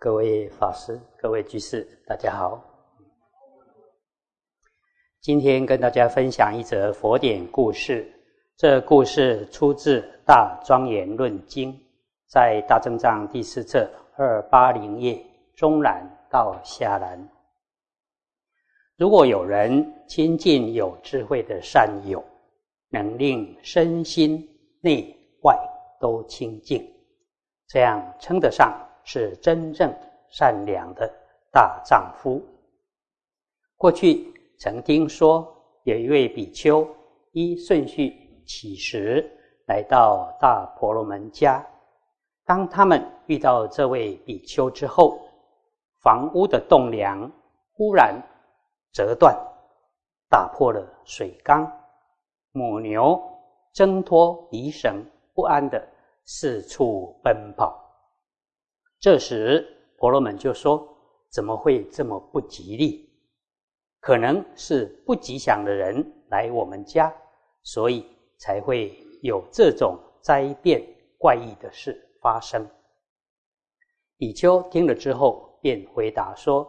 各位法师、各位居士，大家好。今天跟大家分享一则佛典故事。这故事出自《大庄严论经》，在大正藏第四册二八零页中栏到下栏。如果有人亲近有智慧的善友，能令身心内外都清净，这样称得上是真正善良的大丈夫。过去曾听说有一位比丘依顺序。起时来到大婆罗门家，当他们遇到这位比丘之后，房屋的栋梁忽然折断，打破了水缸，母牛挣脱离绳，不安的四处奔跑。这时婆罗门就说：“怎么会这么不吉利？可能是不吉祥的人来我们家，所以。”才会有这种灾变怪异的事发生。比丘听了之后，便回答说：“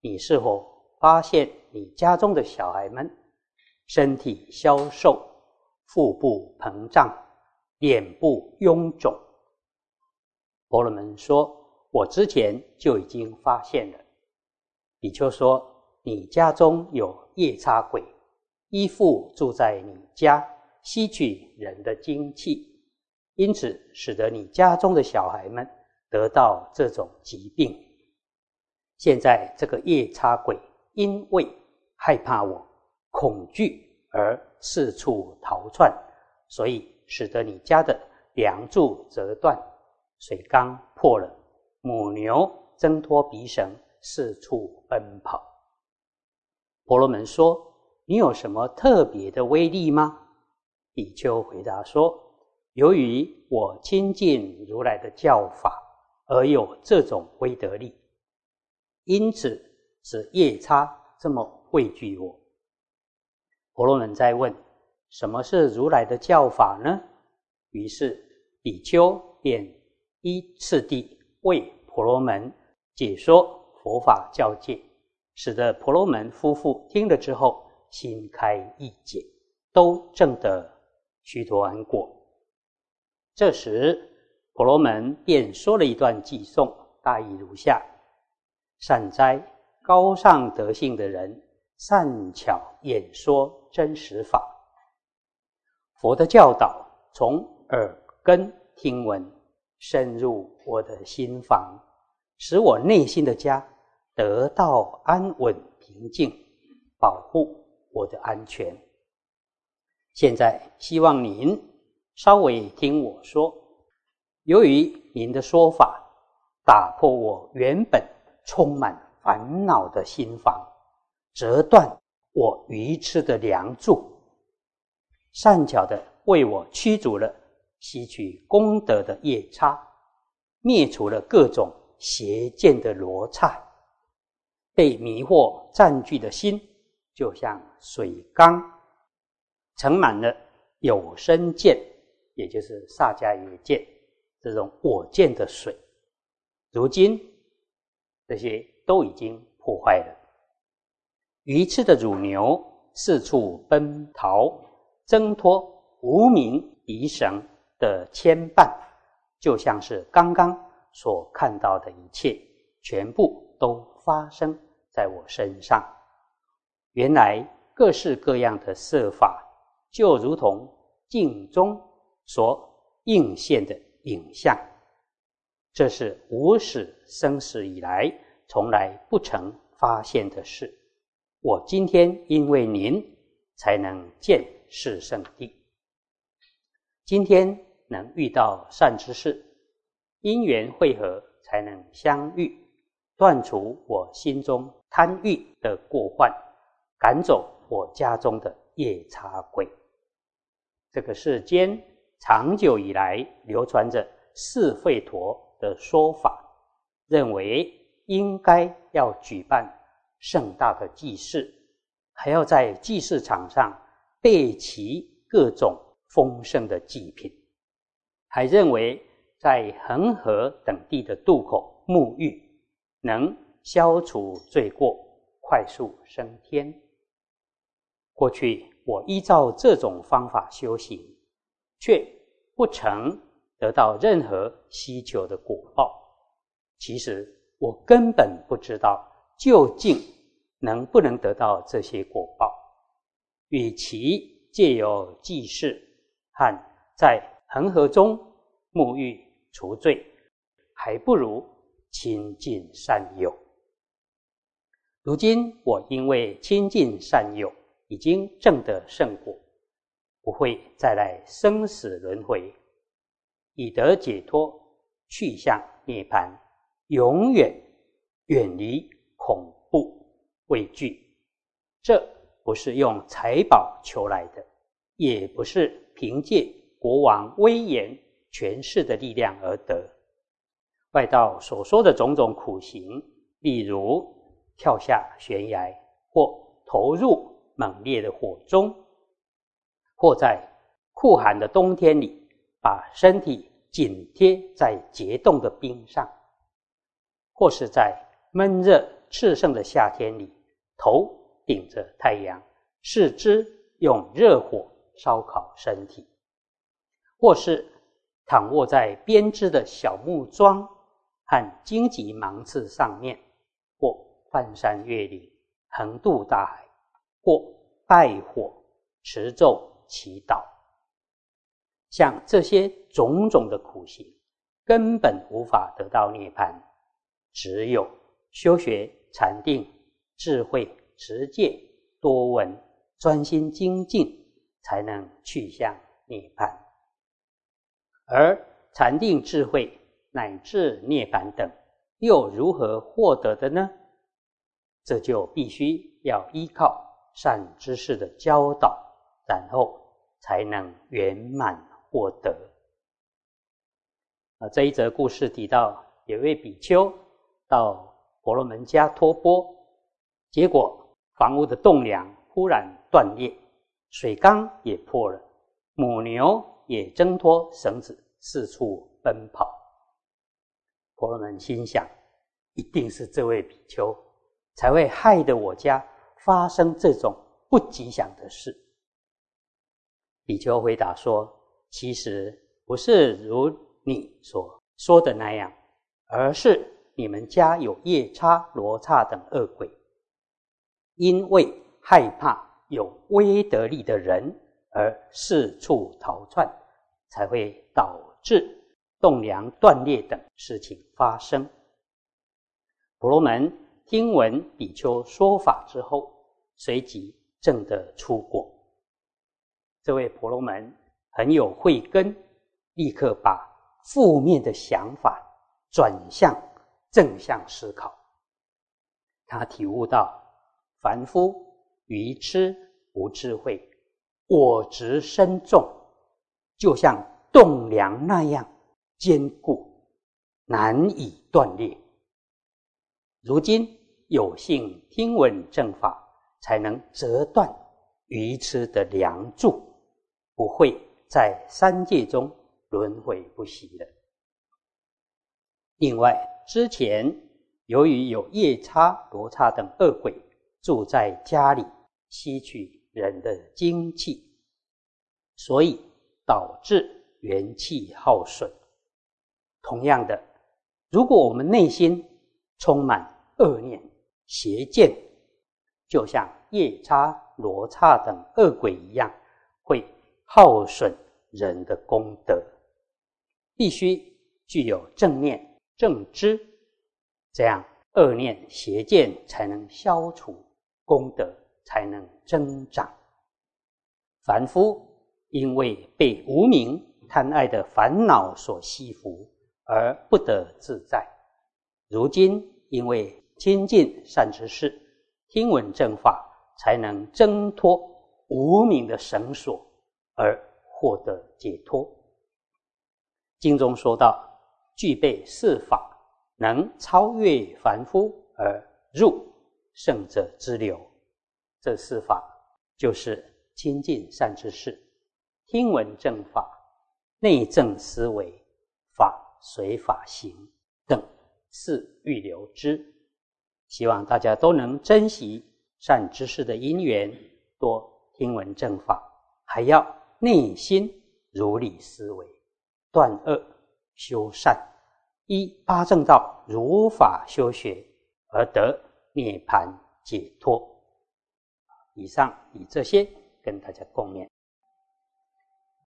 你是否发现你家中的小孩们身体消瘦、腹部膨胀、脸部臃肿？”婆罗门说：“我之前就已经发现了。”比丘说：“你家中有夜叉鬼，依附住在你家。”吸取人的精气，因此使得你家中的小孩们得到这种疾病。现在这个夜叉鬼因为害怕我、恐惧而四处逃窜，所以使得你家的梁柱折断、水缸破了、母牛挣脱鼻绳四处奔跑。婆罗门说：“你有什么特别的威力吗？”比丘回答说：“由于我亲近如来的教法，而有这种威德力，因此使夜叉这么畏惧我。”婆罗门再问：“什么是如来的教法呢？”于是比丘便依次第为婆罗门解说佛法教戒，使得婆罗门夫妇听了之后心开意解，都证得。须陀洹果。这时，婆罗门便说了一段偈颂，大意如下：善哉，高尚德性的人，善巧演说真实法。佛的教导从耳根听闻，深入我的心房，使我内心的家得到安稳平静，保护我的安全。现在希望您稍微听我说。由于您的说法打破我原本充满烦恼的心房，折断我愚痴的梁柱，善巧的为我驱逐了吸取功德的夜叉，灭除了各种邪见的罗刹，被迷惑占据的心，就像水缸。盛满了有生见，也就是萨迦耶见这种我见的水，如今这些都已经破坏了。愚痴的乳牛四处奔逃，挣脱无名敌绳的牵绊，就像是刚刚所看到的一切，全部都发生在我身上。原来各式各样的色法。就如同镜中所映现的影像，这是无始生死以来从来不曾发现的事。我今天因为您才能见世圣地，今天能遇到善知识，因缘会合才能相遇，断除我心中贪欲的过患，赶走我家中的夜叉鬼。这个世间长久以来流传着四吠陀的说法，认为应该要举办盛大的祭祀，还要在祭祀场上备齐各种丰盛的祭品，还认为在恒河等地的渡口沐浴能消除罪过，快速升天。过去我依照这种方法修行，却不曾得到任何希求的果报。其实我根本不知道究竟能不能得到这些果报。与其借由祭祀和在恒河中沐浴除罪，还不如亲近善友。如今我因为亲近善友。已经证得圣果，不会再来生死轮回，以得解脱，去向涅槃，永远远离恐怖畏惧。这不是用财宝求来的，也不是凭借国王威严权势的力量而得。外道所说的种种苦行，例如跳下悬崖或投入。猛烈的火中，或在酷寒的冬天里，把身体紧贴在结冻的冰上；或是在闷热炽盛的夏天里，头顶着太阳，四肢用热火烧烤身体；或是躺卧在编织的小木桩和荆棘芒刺上面，或翻山越岭，横渡大海。或拜火持咒祈祷，像这些种种的苦行，根本无法得到涅槃。只有修学禅定、智慧、持戒、多闻、专心精进，才能去向涅槃。而禅定、智慧乃至涅槃等，又如何获得的呢？这就必须要依靠。善知识的教导，然后才能圆满获得。啊，这一则故事提到，有位比丘到婆罗门家托钵，结果房屋的栋梁忽然断裂，水缸也破了，母牛也挣脱绳子四处奔跑。婆罗门心想，一定是这位比丘才会害得我家。发生这种不吉祥的事，比丘回答说：“其实不是如你所说的那样，而是你们家有夜叉、罗刹等恶鬼，因为害怕有威德力的人而四处逃窜，才会导致栋梁断裂等事情发生。”婆罗门。听闻比丘说法之后，随即证得出果。这位婆罗门很有慧根，立刻把负面的想法转向正向思考。他体悟到，凡夫愚痴无智慧，我执深重，就像栋梁那样坚固，难以断裂。如今。有幸听闻正法，才能折断愚痴的梁柱，不会在三界中轮回不息了。另外，之前由于有夜叉、罗刹等恶鬼住在家里，吸取人的精气，所以导致元气耗损。同样的，如果我们内心充满恶念，邪见就像夜叉、罗刹等恶鬼一样，会耗损人的功德。必须具有正念、正知，这样恶念、邪见才能消除，功德才能增长。凡夫因为被无名贪爱的烦恼所吸伏，而不得自在。如今因为亲近善知识，听闻正法，才能挣脱无名的绳索，而获得解脱。经中说到，具备四法，能超越凡夫而入圣者之流。这四法就是亲近善知识，听闻正法，内证思维，法随法行等四欲留之。希望大家都能珍惜善知识的因缘，多听闻正法，还要内心如理思维，断恶修善，依八正道如法修学，而得涅槃解脱。以上以这些跟大家共勉。